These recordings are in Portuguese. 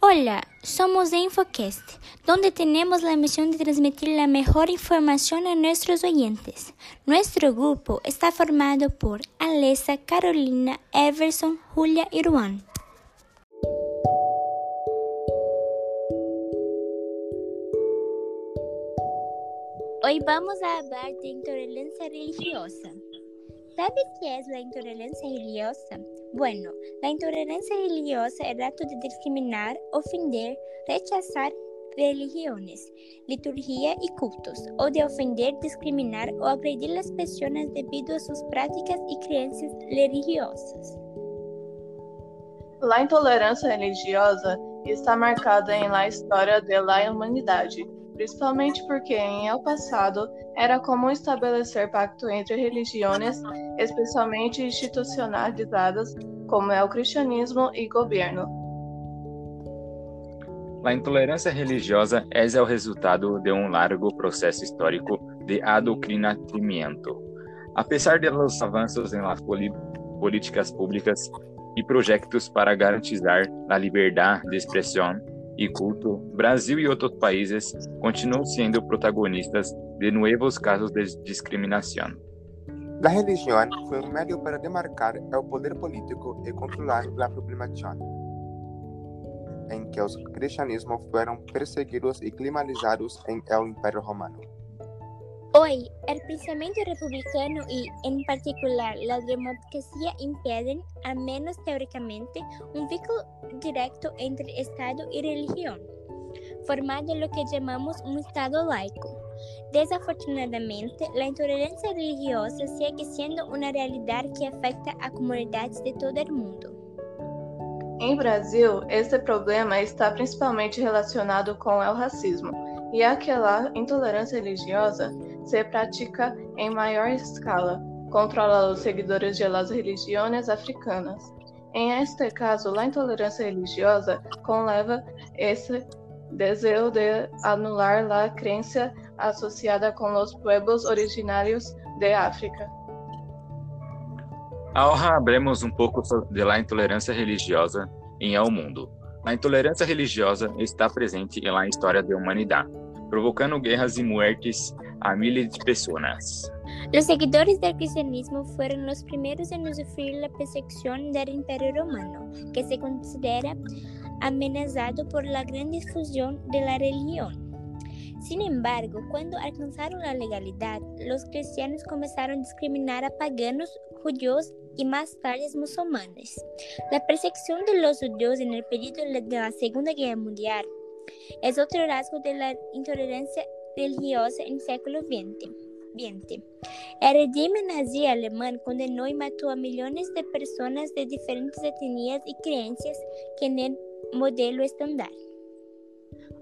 Hola, somos Infocast, donde tenemos la misión de transmitir la mejor información a nuestros oyentes. Nuestro grupo está formado por Alessa, Carolina, Everson, Julia y Juan. Hoy vamos a hablar de intolerancia religiosa. ¿Sabes qué es la intolerancia religiosa? Bueno, la intolerancia religiosa el acto de discriminar, ofender, rechazar religiones, liturgia y cultos, o de ofender, discriminar o agredir las personas debido a sus prácticas y creencias religiosas. La intolerância religiosa está marcada em la história de la humanidade, principalmente porque em el passado era comum estabelecer pacto entre religiões, especialmente institucionalizadas, como é o cristianismo e governo. A intolerância religiosa é o resultado de um largo processo histórico de adoctrinamiento. Apesar de los avanços em políticas públicas e projetos para garantizar a liberdade de expressão e culto, Brasil e outros países continuam sendo protagonistas de novos casos de discriminação. A religião foi um meio para demarcar o poder político e controlar a problemática, em que os cristianismos foram perseguidos e criminalizados em el Romano. Hoy, el pensamiento republicano y, en particular, la democracia impiden, a menos teóricamente, un vínculo directo entre Estado y religión, formando lo que llamamos un Estado laico. Desafortunadamente, la intolerancia religiosa sigue siendo una realidad que afecta a comunidades de todo el mundo. Em Brasil, este problema está principalmente relacionado com o racismo e aquela intolerância religiosa se pratica em maior escala contra os seguidores de las religiões africanas. Em este caso, a intolerância religiosa conleva esse desejo de anular a crença associada com os pueblos originários de África. Ahora hablemos um pouco de la intolerância religiosa em el mundo. A intolerância religiosa está presente na história da humanidade, provocando guerras e mortes a miles de pessoas. Los seguidores del cristianismo fueron los primeros en sufrir la persecución del Imperio Romano, que se considera amenazado por la gran difusión de la religión. Sin embargo, cuando alcanzaron la legalidad, los cristianos comenzaron a discriminar a paganos, judíos y más tarde musulmanes. La persecución de los judíos en el periodo de la Segunda Guerra Mundial es otro rasgo de la intolerancia religiosa no século XX. El régimen nazi alemán condenó y mató a millones de personas de diferentes etnias y creencias que en el modelo estándar.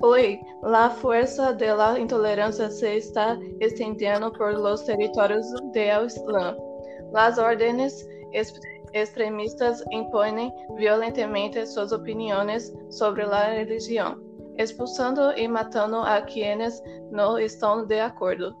Hoy, la fuerza de la intolerancia se está extendiendo por los territorios del Islam. Las órdenes extremistas imponen violentamente sus opiniones sobre la religión expulsando e matando a quienes não estão de acordo.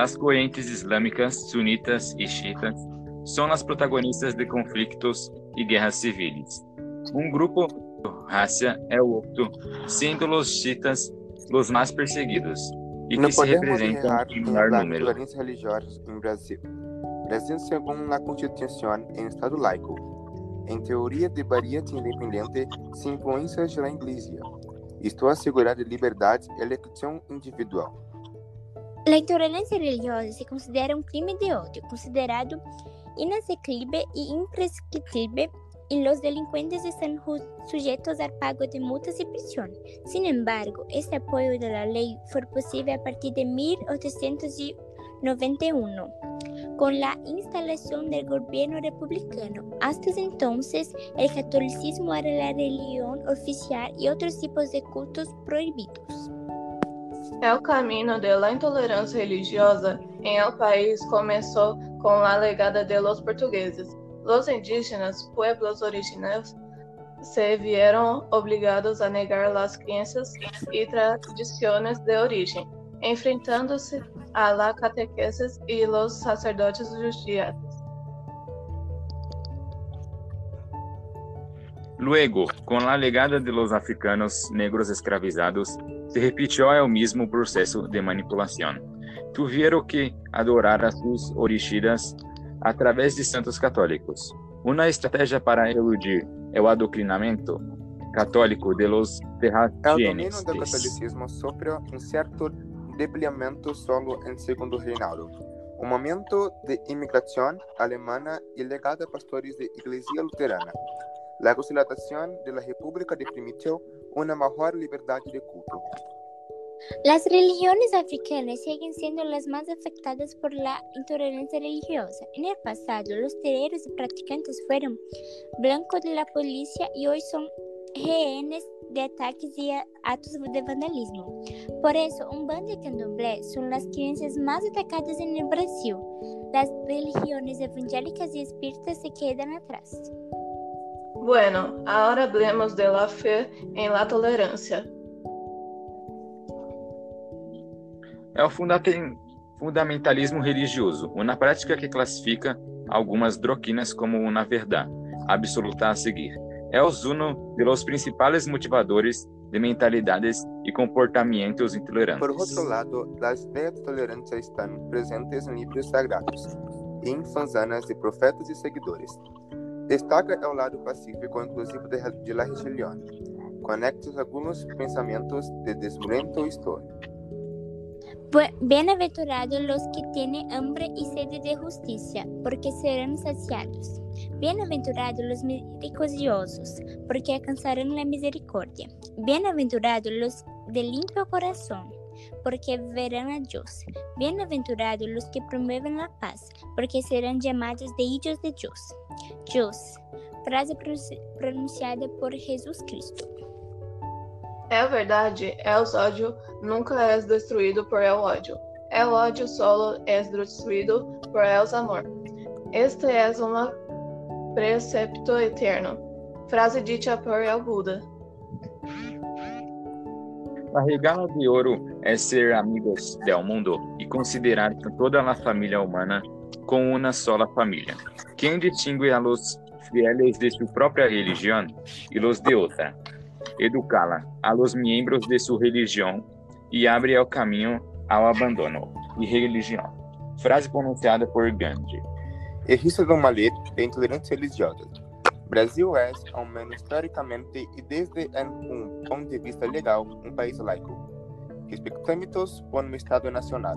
As correntes islâmicas, sunitas e chiitas são as protagonistas de conflitos e guerras civis. Um grupo raça é o outro, sendo os chiitas os mais perseguidos e que se representam em menor número. religiosas em Brasil. Brasil, segundo a Constituição, é um Estado laico. Em teoria, deveria ser independente sem influências da Igreja. Isto assegura a liberdade e eleição individual. A intolerância religiosa se considera um crime de ódio, considerado inexequível e imprescritível y los delincuentes están sujetos al pago de multas y prisión. Sin embargo, este apoyo de la ley fue posible a partir de 1891, con la instalación del gobierno republicano. Hasta entonces, el catolicismo era la religión oficial y otros tipos de cultos prohibidos. El camino de la intolerancia religiosa en el país comenzó con la legada de los portugueses, Los indígenas, pueblos originarios, se vieron obligados a negar las creencias y tradiciones de origen, enfrentándose a la catequesis y los sacerdotes judíos. Luego, con la llegada de los africanos negros escravizados, se repitió el mismo proceso de manipulación. Tuvieron que adorar a sus orishidas a través de santos católicos. Uma estratégia para eludir é o adoctrinamento católico de los terratenientes. El dominio del catolicismo sufrió un cierto debilitamiento solo en segundo reinado. Un momento de inmigración alemana y legada de pastores de iglesia luterana. La consolidación de la República permitió una mayor libertad de culto. Las religiones africanas siguen siendo las más afectadas por la intolerancia religiosa. En el pasado, los terreros y practicantes fueron blancos de la policía y hoy son rehenes de ataques y actos de vandalismo. Por eso, un bando de candomblé son las creencias más atacadas en el Brasil. Las religiones evangélicas y espíritas se quedan atrás. Bueno, ahora hablemos de la fe en la tolerancia. É o fundamentalismo religioso, uma prática que classifica algumas droquinas como uma verdade absoluta a seguir. É uno de los principales motivadores de mentalidades e comportamentos intolerantes. Por outro lado, as ideias de tolerância estão presentes em livros sagrados e em fanzanas de profetas e seguidores. Destaca o lado pacífico, inclusive de, la religião, conectos alguns pensamentos de desenvolvimento histórico. Bienaventurados los que tienen hambre y sed de justicia, porque serán saciados. Bienaventurados los misericordiosos, porque alcanzarán la misericordia. Bienaventurados los de limpio corazón, porque verán a Dios. Bienaventurados los que promueven la paz, porque serán llamados de hijos de Dios. Dios, frase pronunciada por Jesus Cristo. É verdade, el ódio nunca é destruído por el ódio. El ódio solo é destruído por el amor. Este é um precepto eterno. Frase dita por el Buda. A regala de ouro é ser amigos del mundo e considerar toda a família humana como uma sola família. Quem distingue a los fieles de sua própria religião e los de outra educá-la a los miembros de sua religião e abre o caminho ao abandono e religião. Frase pronunciada por Gandhi. Existe uma lei de intolerância religiosa. Brasil é, ao menos historicamente e desde um ponto de vista legal, um país laico. Respeitamos por um Estado nacional,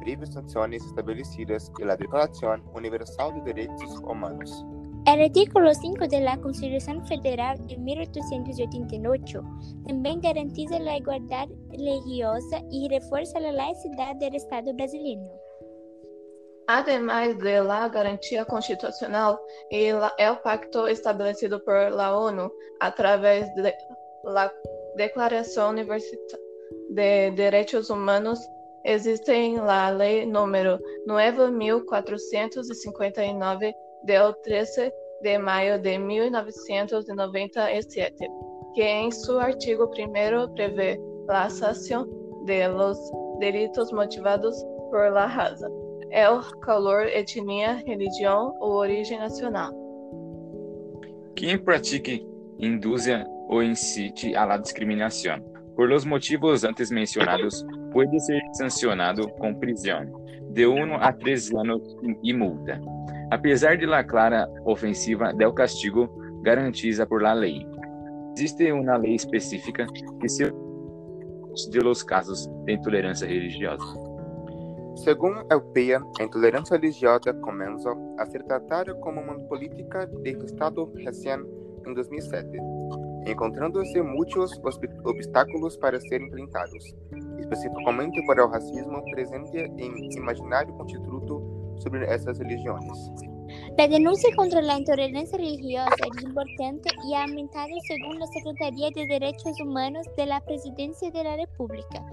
as previsões estabelecidas pela Declaração Universal de Direitos Humanos. El artículo 5 de la Constitución Federal de 1888 también garantiza la igualdad religiosa y refuerza la laicidad del Estado brasileño. Además de la garantía constitucional y el pacto establecido por la ONU a través de la Declaración Universal de Derechos Humanos, existe la Ley número 9459 del 13 de maio de 1997, que em seu artigo 1 prevê a sanção de los delitos motivados por la raza, el color, etnia, religião ou origem nacional. Quem pratique, induza ou incite a la discriminação por los motivos antes mencionados pode ser sancionado com prisão de 1 a 3 anos e multa apesar de la clara ofensiva del castigo garantida por la lei. Existe uma lei específica que se de los casos de intolerância religiosa. Segundo el PEA, a intolerância religiosa começou a ser tratada como uma política de Estado recém em 2007, encontrando-se muitos obstáculos para serem enfrentados, especificamente por o racismo presente em imaginário constituto sobre essas religiões. A denúncia contra a intolerância religiosa é importante e ha aumentado segundo a Secretaria de Direitos Humanos da Presidência da República,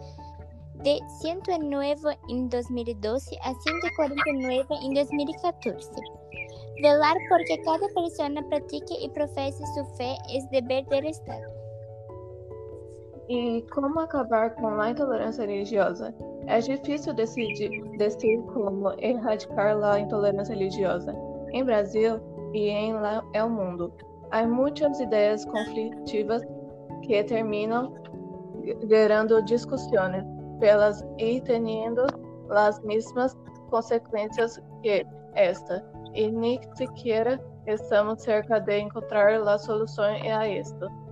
de 109 em 2012 a 149 em 2014. Velar porque cada persona practique y profese su fe es deber del Estado. E como acabar com a intolerância religiosa? É difícil decidir, decidir como erradicar a intolerância religiosa. Em Brasil e em la, el mundo, há muitas ideias conflitivas que terminam gerando discussões pelas e tendo as mesmas consequências que esta, e nem sequer estamos cerca de encontrar a solução a isto.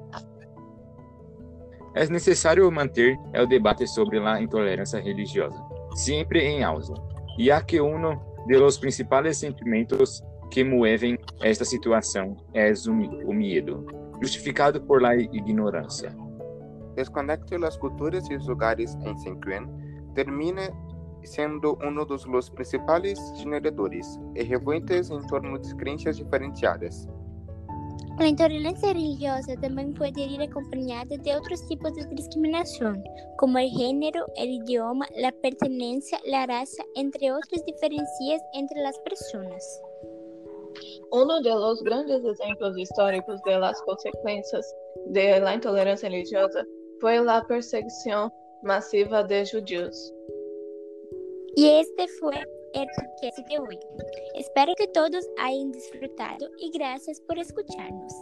É necessário manter o debate sobre a intolerância religiosa, sempre em alto, ya que um dos principais sentimentos que movem esta situação é o medo, justificado por la ignorância. Desconecte as culturas e os lugares em Senquén termina sendo um dos principais generadores e revoltas em torno de crenças diferenciadas. La intolerancia religiosa también puede ir acompañada de otros tipos de discriminación, como el género, el idioma, la pertenencia, la raza, entre otras diferencias entre las personas. Uno de los grandes ejemplos históricos de las consecuencias de la intolerancia religiosa fue la persecución masiva de judíos. Y este fue el podcast de hoy. Espero que todos hayan disfrutado y gracias por escucharnos.